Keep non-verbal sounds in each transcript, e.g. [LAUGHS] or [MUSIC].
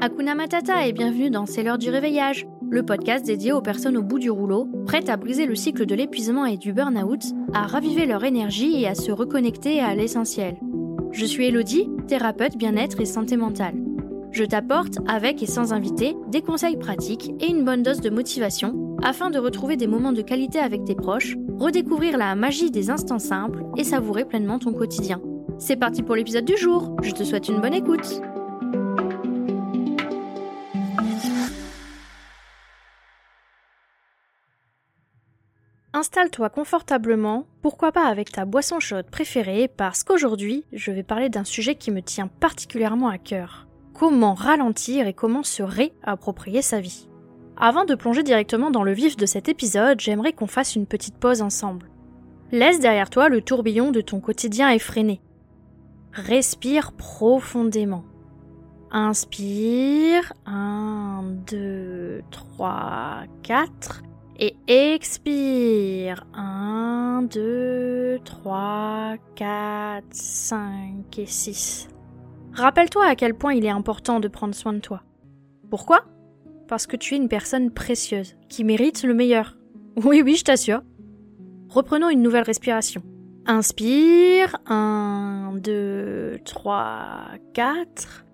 Hakuna Matata et bienvenue dans C'est l'heure du réveillage, le podcast dédié aux personnes au bout du rouleau, prêtes à briser le cycle de l'épuisement et du burn-out, à raviver leur énergie et à se reconnecter à l'essentiel. Je suis Elodie, thérapeute bien-être et santé mentale. Je t'apporte, avec et sans invité, des conseils pratiques et une bonne dose de motivation afin de retrouver des moments de qualité avec tes proches, redécouvrir la magie des instants simples et savourer pleinement ton quotidien. C'est parti pour l'épisode du jour, je te souhaite une bonne écoute. Installe-toi confortablement, pourquoi pas avec ta boisson chaude préférée, parce qu'aujourd'hui, je vais parler d'un sujet qui me tient particulièrement à cœur. Comment ralentir et comment se réapproprier sa vie. Avant de plonger directement dans le vif de cet épisode, j'aimerais qu'on fasse une petite pause ensemble. Laisse derrière toi le tourbillon de ton quotidien effréné. Respire profondément. Inspire. 1, 2, 3, 4 et expire. 1, 2, 3, 4, 5 et 6. Rappelle-toi à quel point il est important de prendre soin de toi. Pourquoi? Parce que tu es une personne précieuse, qui mérite le meilleur. Oui, oui, je t'assure. Reprenons une nouvelle respiration. Inspire. 1, 2, 3, 4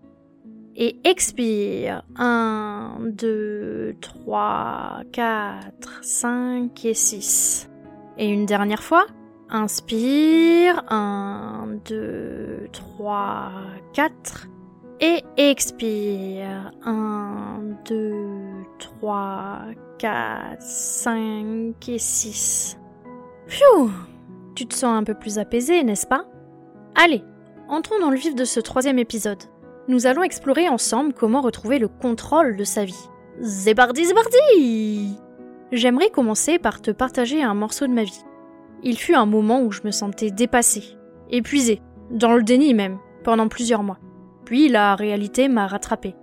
et expire. 1, 2, 3, 4, 5 et 6. Et une dernière fois. Inspire. 1, 2, 3, 4. Et expire. 1, 2, 3, 4, 5 et 6. Phew Tu te sens un peu plus apaisé, n'est-ce pas? Allez, entrons dans le vif de ce troisième épisode nous allons explorer ensemble comment retrouver le contrôle de sa vie. Zébardi zébardi J'aimerais commencer par te partager un morceau de ma vie. Il fut un moment où je me sentais dépassée, épuisée, dans le déni même, pendant plusieurs mois. Puis la réalité m'a rattrapée.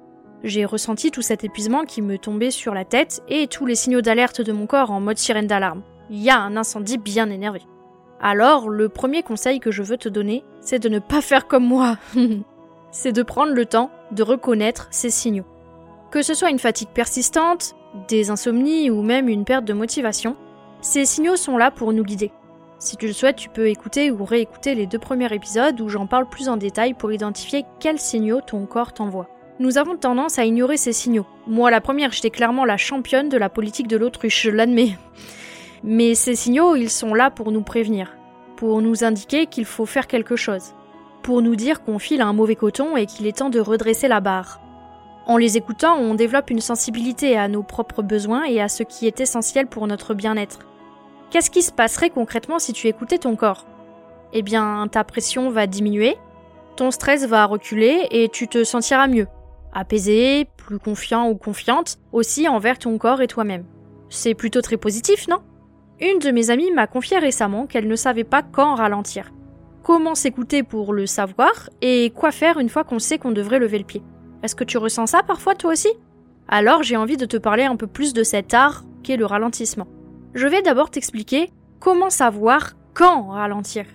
J'ai ressenti tout cet épuisement qui me tombait sur la tête et tous les signaux d'alerte de mon corps en mode sirène d'alarme. Il y a un incendie bien énervé. Alors, le premier conseil que je veux te donner, c'est de ne pas faire comme moi. [LAUGHS] c'est de prendre le temps de reconnaître ces signaux. Que ce soit une fatigue persistante, des insomnies ou même une perte de motivation, ces signaux sont là pour nous guider. Si tu le souhaites, tu peux écouter ou réécouter les deux premiers épisodes où j'en parle plus en détail pour identifier quels signaux ton corps t'envoie. Nous avons tendance à ignorer ces signaux. Moi, la première, j'étais clairement la championne de la politique de l'autruche, je l'admets. Mais ces signaux, ils sont là pour nous prévenir, pour nous indiquer qu'il faut faire quelque chose pour nous dire qu'on file un mauvais coton et qu'il est temps de redresser la barre. En les écoutant, on développe une sensibilité à nos propres besoins et à ce qui est essentiel pour notre bien-être. Qu'est-ce qui se passerait concrètement si tu écoutais ton corps? Eh bien, ta pression va diminuer, ton stress va reculer et tu te sentiras mieux, apaisé, plus confiant ou confiante aussi envers ton corps et toi-même. C'est plutôt très positif, non? Une de mes amies m'a confié récemment qu'elle ne savait pas quand ralentir comment s'écouter pour le savoir et quoi faire une fois qu'on sait qu'on devrait lever le pied. Est-ce que tu ressens ça parfois toi aussi? Alors j'ai envie de te parler un peu plus de cet art qu'est le ralentissement. Je vais d'abord t'expliquer comment savoir quand ralentir.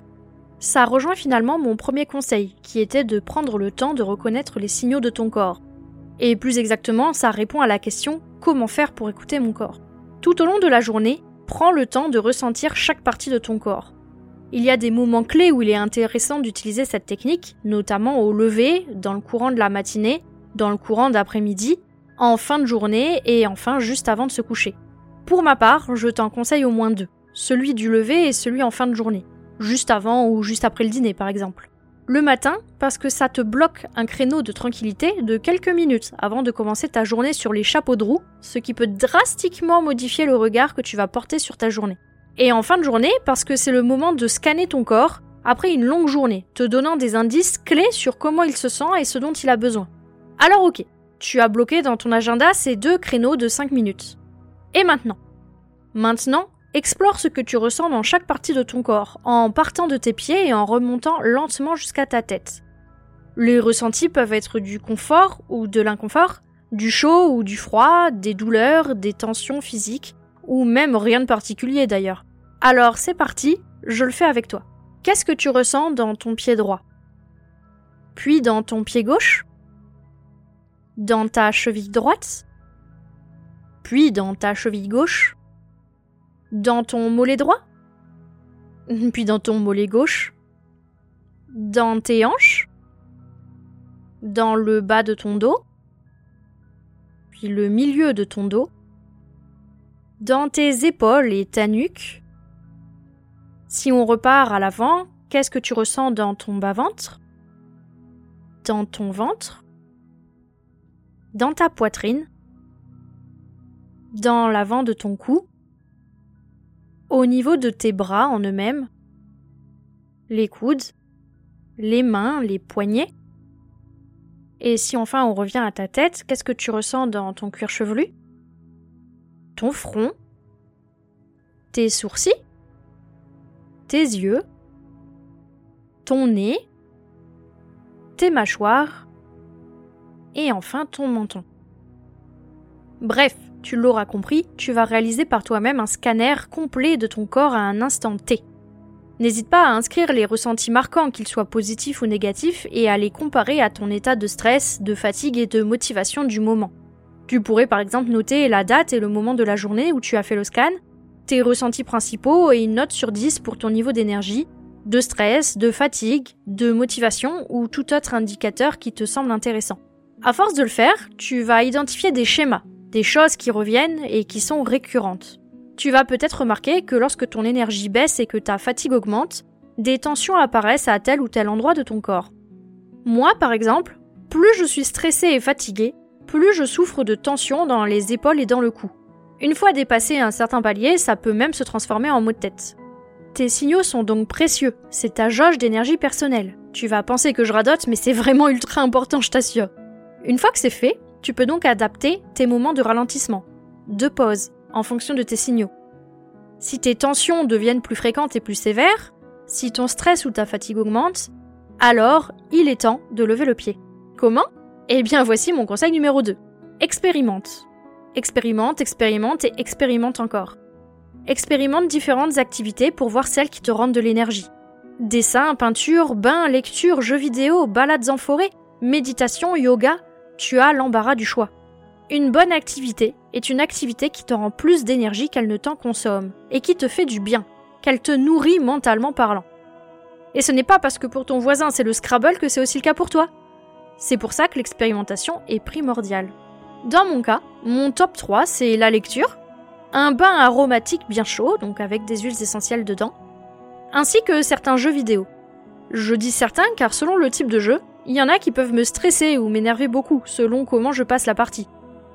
Ça rejoint finalement mon premier conseil, qui était de prendre le temps de reconnaître les signaux de ton corps. Et plus exactement, ça répond à la question comment faire pour écouter mon corps? Tout au long de la journée, prends le temps de ressentir chaque partie de ton corps. Il y a des moments clés où il est intéressant d'utiliser cette technique, notamment au lever, dans le courant de la matinée, dans le courant d'après-midi, en fin de journée et enfin juste avant de se coucher. Pour ma part, je t'en conseille au moins deux, celui du lever et celui en fin de journée, juste avant ou juste après le dîner par exemple. Le matin, parce que ça te bloque un créneau de tranquillité de quelques minutes avant de commencer ta journée sur les chapeaux de roue, ce qui peut drastiquement modifier le regard que tu vas porter sur ta journée. Et en fin de journée, parce que c'est le moment de scanner ton corps après une longue journée, te donnant des indices clés sur comment il se sent et ce dont il a besoin. Alors ok, tu as bloqué dans ton agenda ces deux créneaux de 5 minutes. Et maintenant? Maintenant, explore ce que tu ressens dans chaque partie de ton corps, en partant de tes pieds et en remontant lentement jusqu'à ta tête. Les ressentis peuvent être du confort ou de l'inconfort, du chaud ou du froid, des douleurs, des tensions physiques, ou même rien de particulier d'ailleurs. Alors c'est parti, je le fais avec toi. Qu'est-ce que tu ressens dans ton pied droit? Puis dans ton pied gauche? Dans ta cheville droite, puis dans ta cheville gauche, dans ton mollet droit, [LAUGHS] puis dans ton mollet gauche, dans tes hanches, dans le bas de ton dos, puis le milieu de ton dos, dans tes épaules et ta nuque. Si on repart à l'avant, qu'est-ce que tu ressens dans ton bas-ventre? Dans ton ventre. Dans ta poitrine. Dans l'avant de ton cou. Au niveau de tes bras en eux-mêmes. Les coudes. Les mains, les poignets. Et si enfin on revient à ta tête, qu'est-ce que tu ressens dans ton cuir chevelu? Ton front Tes sourcils Tes yeux Ton nez Tes mâchoires Et enfin ton menton. Bref, tu l'auras compris, tu vas réaliser par toi-même un scanner complet de ton corps à un instant T. N'hésite pas à inscrire les ressentis marquants, qu'ils soient positifs ou négatifs, et à les comparer à ton état de stress, de fatigue et de motivation du moment. Tu pourrais par exemple noter la date et le moment de la journée où tu as fait le scan, tes ressentis principaux et une note sur 10 pour ton niveau d'énergie, de stress, de fatigue, de motivation ou tout autre indicateur qui te semble intéressant. À force de le faire, tu vas identifier des schémas, des choses qui reviennent et qui sont récurrentes tu vas peut-être remarquer que lorsque ton énergie baisse et que ta fatigue augmente, des tensions apparaissent à tel ou tel endroit de ton corps. Moi, par exemple, plus je suis stressée et fatiguée, plus je souffre de tensions dans les épaules et dans le cou. Une fois dépassé un certain palier, ça peut même se transformer en maux de tête. Tes signaux sont donc précieux, c'est ta jauge d'énergie personnelle. Tu vas penser que je radote, mais c'est vraiment ultra important, je t'assure. Une fois que c'est fait, tu peux donc adapter tes moments de ralentissement, de pause, en fonction de tes signaux. Si tes tensions deviennent plus fréquentes et plus sévères, si ton stress ou ta fatigue augmente, alors il est temps de lever le pied. Comment? Eh bien voici mon conseil numéro 2. Expérimente. Expérimente, expérimente et expérimente encore. Expérimente différentes activités pour voir celles qui te rendent de l'énergie. Dessin, peinture, bain, lecture, jeux vidéo, balades en forêt, méditation, yoga, tu as l'embarras du choix. Une bonne activité est une activité qui te rend plus d'énergie qu'elle ne t'en consomme, et qui te fait du bien, qu'elle te nourrit mentalement parlant. Et ce n'est pas parce que pour ton voisin c'est le Scrabble que c'est aussi le cas pour toi. C'est pour ça que l'expérimentation est primordiale. Dans mon cas, mon top 3 c'est la lecture, un bain aromatique bien chaud, donc avec des huiles essentielles dedans, ainsi que certains jeux vidéo. Je dis certains car selon le type de jeu, il y en a qui peuvent me stresser ou m'énerver beaucoup selon comment je passe la partie.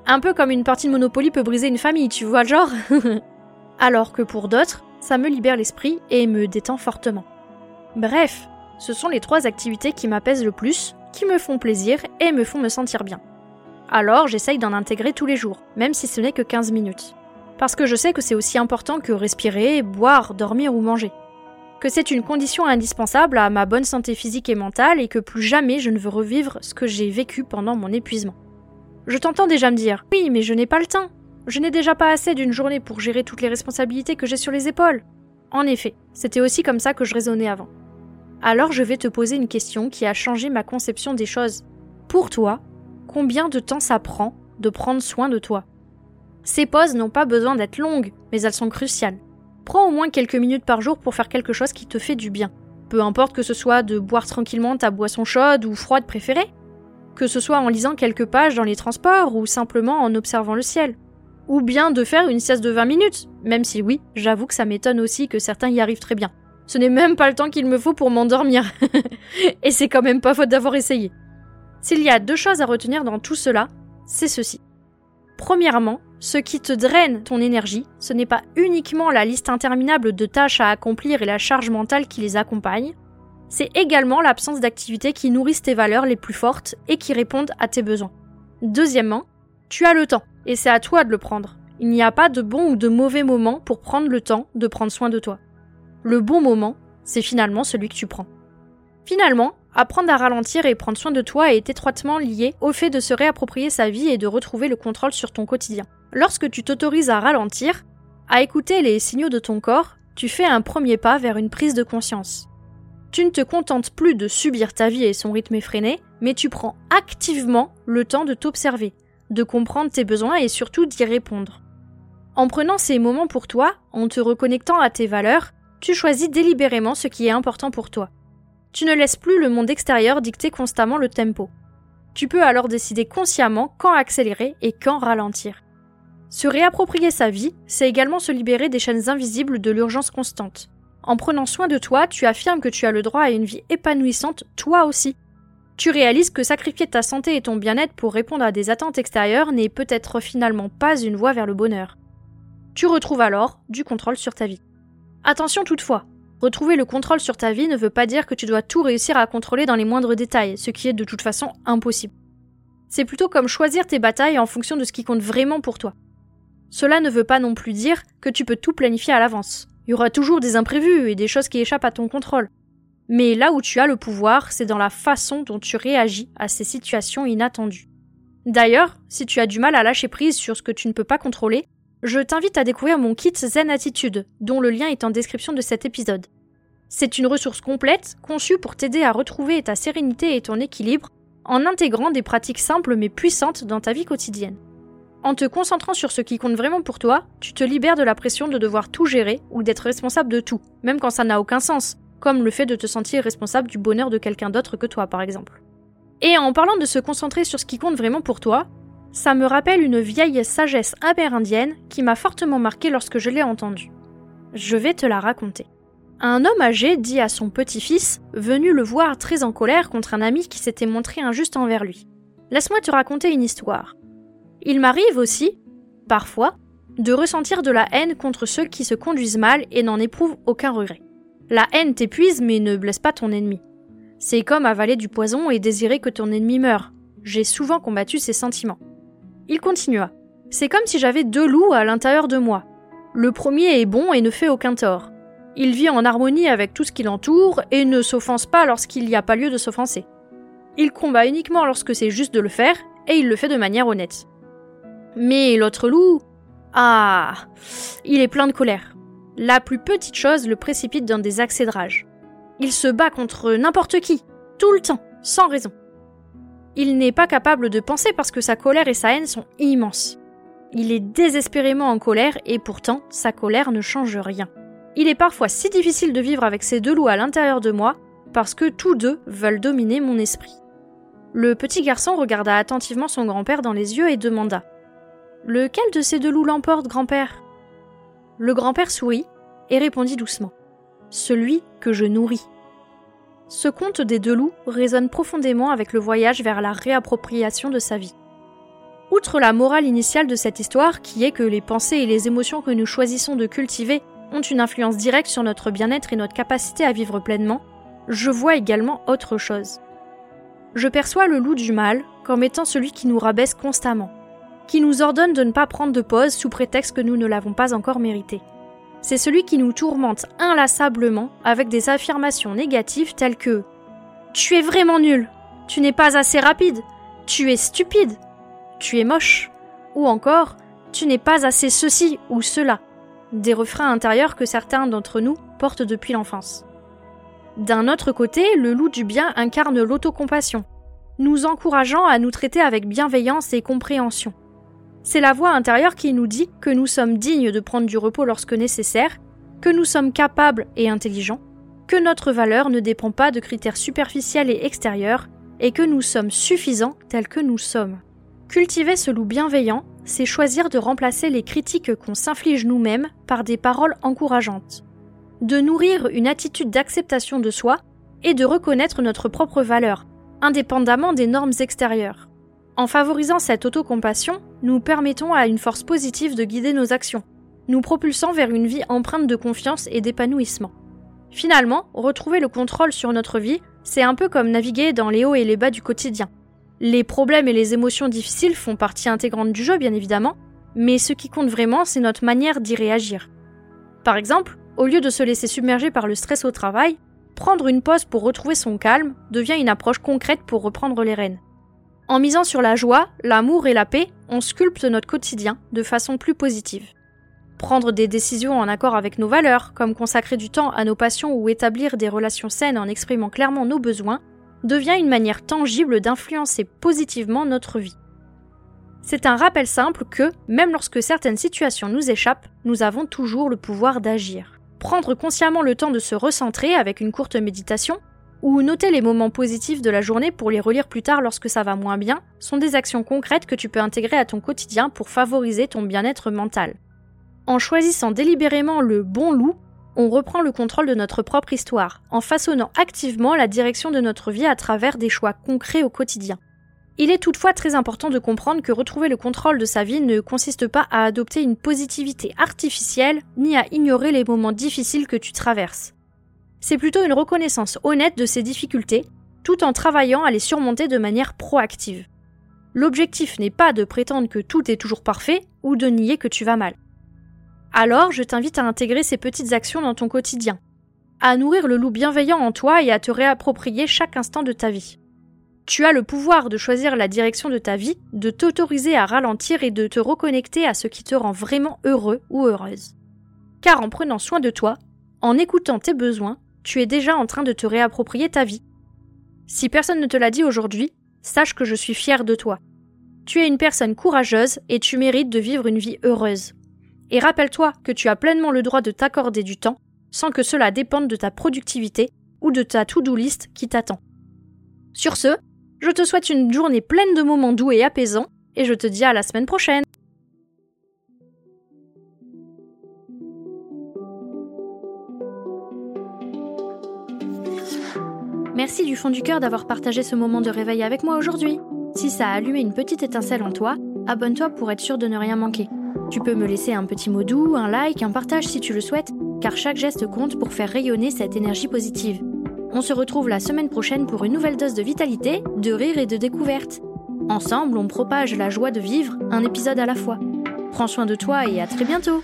Un peu comme une partie de Monopoly peut briser une famille, tu vois genre [LAUGHS] Alors que pour d'autres, ça me libère l'esprit et me détend fortement. Bref, ce sont les trois activités qui m'apaisent le plus, qui me font plaisir et me font me sentir bien. Alors j'essaye d'en intégrer tous les jours, même si ce n'est que 15 minutes. Parce que je sais que c'est aussi important que respirer, boire, dormir ou manger. Que c'est une condition indispensable à ma bonne santé physique et mentale et que plus jamais je ne veux revivre ce que j'ai vécu pendant mon épuisement. Je t'entends déjà me dire Oui, mais je n'ai pas le temps. Je n'ai déjà pas assez d'une journée pour gérer toutes les responsabilités que j'ai sur les épaules. En effet, c'était aussi comme ça que je raisonnais avant. Alors je vais te poser une question qui a changé ma conception des choses. Pour toi, combien de temps ça prend de prendre soin de toi? Ces pauses n'ont pas besoin d'être longues, mais elles sont cruciales. Prends au moins quelques minutes par jour pour faire quelque chose qui te fait du bien. Peu importe que ce soit de boire tranquillement ta boisson chaude ou froide préférée, que ce soit en lisant quelques pages dans les transports ou simplement en observant le ciel. Ou bien de faire une sieste de 20 minutes, même si oui, j'avoue que ça m'étonne aussi que certains y arrivent très bien. Ce n'est même pas le temps qu'il me faut pour m'endormir. [LAUGHS] Et c'est quand même pas faute d'avoir essayé. S'il y a deux choses à retenir dans tout cela, c'est ceci. Premièrement, ce qui te draine ton énergie, ce n'est pas uniquement la liste interminable de tâches à accomplir et la charge mentale qui les accompagne, c'est également l'absence d'activités qui nourrissent tes valeurs les plus fortes et qui répondent à tes besoins. Deuxièmement, tu as le temps, et c'est à toi de le prendre. Il n'y a pas de bon ou de mauvais moment pour prendre le temps de prendre soin de toi. Le bon moment, c'est finalement celui que tu prends. Finalement, apprendre à ralentir et prendre soin de toi est étroitement lié au fait de se réapproprier sa vie et de retrouver le contrôle sur ton quotidien. Lorsque tu t'autorises à ralentir, à écouter les signaux de ton corps, tu fais un premier pas vers une prise de conscience. Tu ne te contentes plus de subir ta vie et son rythme effréné, mais tu prends activement le temps de t'observer, de comprendre tes besoins et surtout d'y répondre. En prenant ces moments pour toi, en te reconnectant à tes valeurs, tu choisis délibérément ce qui est important pour toi. Tu ne laisses plus le monde extérieur dicter constamment le tempo. Tu peux alors décider consciemment quand accélérer et quand ralentir. Se réapproprier sa vie, c'est également se libérer des chaînes invisibles de l'urgence constante. En prenant soin de toi, tu affirmes que tu as le droit à une vie épanouissante toi aussi. Tu réalises que sacrifier ta santé et ton bien-être pour répondre à des attentes extérieures n'est peut-être finalement pas une voie vers le bonheur. Tu retrouves alors du contrôle sur ta vie. Attention toutefois, retrouver le contrôle sur ta vie ne veut pas dire que tu dois tout réussir à contrôler dans les moindres détails, ce qui est de toute façon impossible. C'est plutôt comme choisir tes batailles en fonction de ce qui compte vraiment pour toi. Cela ne veut pas non plus dire que tu peux tout planifier à l'avance. Il y aura toujours des imprévus et des choses qui échappent à ton contrôle. Mais là où tu as le pouvoir, c'est dans la façon dont tu réagis à ces situations inattendues. D'ailleurs, si tu as du mal à lâcher prise sur ce que tu ne peux pas contrôler, je t'invite à découvrir mon kit Zen Attitude, dont le lien est en description de cet épisode. C'est une ressource complète, conçue pour t'aider à retrouver ta sérénité et ton équilibre, en intégrant des pratiques simples mais puissantes dans ta vie quotidienne. En te concentrant sur ce qui compte vraiment pour toi, tu te libères de la pression de devoir tout gérer ou d'être responsable de tout, même quand ça n'a aucun sens, comme le fait de te sentir responsable du bonheur de quelqu'un d'autre que toi par exemple. Et en parlant de se concentrer sur ce qui compte vraiment pour toi, ça me rappelle une vieille sagesse amérindienne qui m'a fortement marqué lorsque je l'ai entendue. Je vais te la raconter. Un homme âgé dit à son petit-fils, venu le voir très en colère contre un ami qui s'était montré injuste envers lui. Laisse-moi te raconter une histoire. Il m'arrive aussi, parfois, de ressentir de la haine contre ceux qui se conduisent mal et n'en éprouvent aucun regret. La haine t'épuise mais ne blesse pas ton ennemi. C'est comme avaler du poison et désirer que ton ennemi meure. J'ai souvent combattu ces sentiments. Il continua. C'est comme si j'avais deux loups à l'intérieur de moi. Le premier est bon et ne fait aucun tort. Il vit en harmonie avec tout ce qui l'entoure et ne s'offense pas lorsqu'il n'y a pas lieu de s'offenser. Il combat uniquement lorsque c'est juste de le faire et il le fait de manière honnête. Mais l'autre loup? Ah Il est plein de colère. La plus petite chose le précipite dans des accès de rage. Il se bat contre n'importe qui, tout le temps, sans raison. Il n'est pas capable de penser parce que sa colère et sa haine sont immenses. Il est désespérément en colère et pourtant sa colère ne change rien. Il est parfois si difficile de vivre avec ces deux loups à l'intérieur de moi parce que tous deux veulent dominer mon esprit. Le petit garçon regarda attentivement son grand-père dans les yeux et demanda Lequel de ces deux loups l'emporte, grand-père? Le grand-père sourit et répondit doucement Celui que je nourris. Ce conte des deux loups résonne profondément avec le voyage vers la réappropriation de sa vie. Outre la morale initiale de cette histoire, qui est que les pensées et les émotions que nous choisissons de cultiver ont une influence directe sur notre bien-être et notre capacité à vivre pleinement, je vois également autre chose. Je perçois le loup du mal comme étant celui qui nous rabaisse constamment, qui nous ordonne de ne pas prendre de pause sous prétexte que nous ne l'avons pas encore mérité c'est celui qui nous tourmente inlassablement avec des affirmations négatives telles que Tu es vraiment nul, tu n'es pas assez rapide, tu es stupide, tu es moche, ou encore Tu n'es pas assez ceci ou cela, des refrains intérieurs que certains d'entre nous portent depuis l'enfance. D'un autre côté, le loup du bien incarne l'autocompassion, nous encourageant à nous traiter avec bienveillance et compréhension. C'est la voix intérieure qui nous dit que nous sommes dignes de prendre du repos lorsque nécessaire, que nous sommes capables et intelligents, que notre valeur ne dépend pas de critères superficiels et extérieurs, et que nous sommes suffisants tels que nous sommes. Cultiver ce loup bienveillant, c'est choisir de remplacer les critiques qu'on s'inflige nous-mêmes par des paroles encourageantes, de nourrir une attitude d'acceptation de soi et de reconnaître notre propre valeur, indépendamment des normes extérieures. En favorisant cette autocompassion, nous permettons à une force positive de guider nos actions, nous propulsant vers une vie empreinte de confiance et d'épanouissement. Finalement, retrouver le contrôle sur notre vie, c'est un peu comme naviguer dans les hauts et les bas du quotidien. Les problèmes et les émotions difficiles font partie intégrante du jeu, bien évidemment, mais ce qui compte vraiment, c'est notre manière d'y réagir. Par exemple, au lieu de se laisser submerger par le stress au travail, prendre une pause pour retrouver son calme devient une approche concrète pour reprendre les rênes. En misant sur la joie, l'amour et la paix, on sculpte notre quotidien de façon plus positive. Prendre des décisions en accord avec nos valeurs, comme consacrer du temps à nos passions ou établir des relations saines en exprimant clairement nos besoins, devient une manière tangible d'influencer positivement notre vie. C'est un rappel simple que, même lorsque certaines situations nous échappent, nous avons toujours le pouvoir d'agir. Prendre consciemment le temps de se recentrer avec une courte méditation, ou noter les moments positifs de la journée pour les relire plus tard lorsque ça va moins bien, sont des actions concrètes que tu peux intégrer à ton quotidien pour favoriser ton bien-être mental. En choisissant délibérément le bon loup, on reprend le contrôle de notre propre histoire, en façonnant activement la direction de notre vie à travers des choix concrets au quotidien. Il est toutefois très important de comprendre que retrouver le contrôle de sa vie ne consiste pas à adopter une positivité artificielle, ni à ignorer les moments difficiles que tu traverses. C'est plutôt une reconnaissance honnête de ces difficultés, tout en travaillant à les surmonter de manière proactive. L'objectif n'est pas de prétendre que tout est toujours parfait ou de nier que tu vas mal. Alors, je t'invite à intégrer ces petites actions dans ton quotidien, à nourrir le loup bienveillant en toi et à te réapproprier chaque instant de ta vie. Tu as le pouvoir de choisir la direction de ta vie, de t'autoriser à ralentir et de te reconnecter à ce qui te rend vraiment heureux ou heureuse. Car en prenant soin de toi, en écoutant tes besoins, tu es déjà en train de te réapproprier ta vie. Si personne ne te l'a dit aujourd'hui, sache que je suis fière de toi. Tu es une personne courageuse et tu mérites de vivre une vie heureuse. Et rappelle-toi que tu as pleinement le droit de t'accorder du temps sans que cela dépende de ta productivité ou de ta to-do list qui t'attend. Sur ce, je te souhaite une journée pleine de moments doux et apaisants et je te dis à la semaine prochaine. Merci du fond du cœur d'avoir partagé ce moment de réveil avec moi aujourd'hui. Si ça a allumé une petite étincelle en toi, abonne-toi pour être sûr de ne rien manquer. Tu peux me laisser un petit mot doux, un like, un partage si tu le souhaites, car chaque geste compte pour faire rayonner cette énergie positive. On se retrouve la semaine prochaine pour une nouvelle dose de vitalité, de rire et de découverte. Ensemble, on propage la joie de vivre, un épisode à la fois. Prends soin de toi et à très bientôt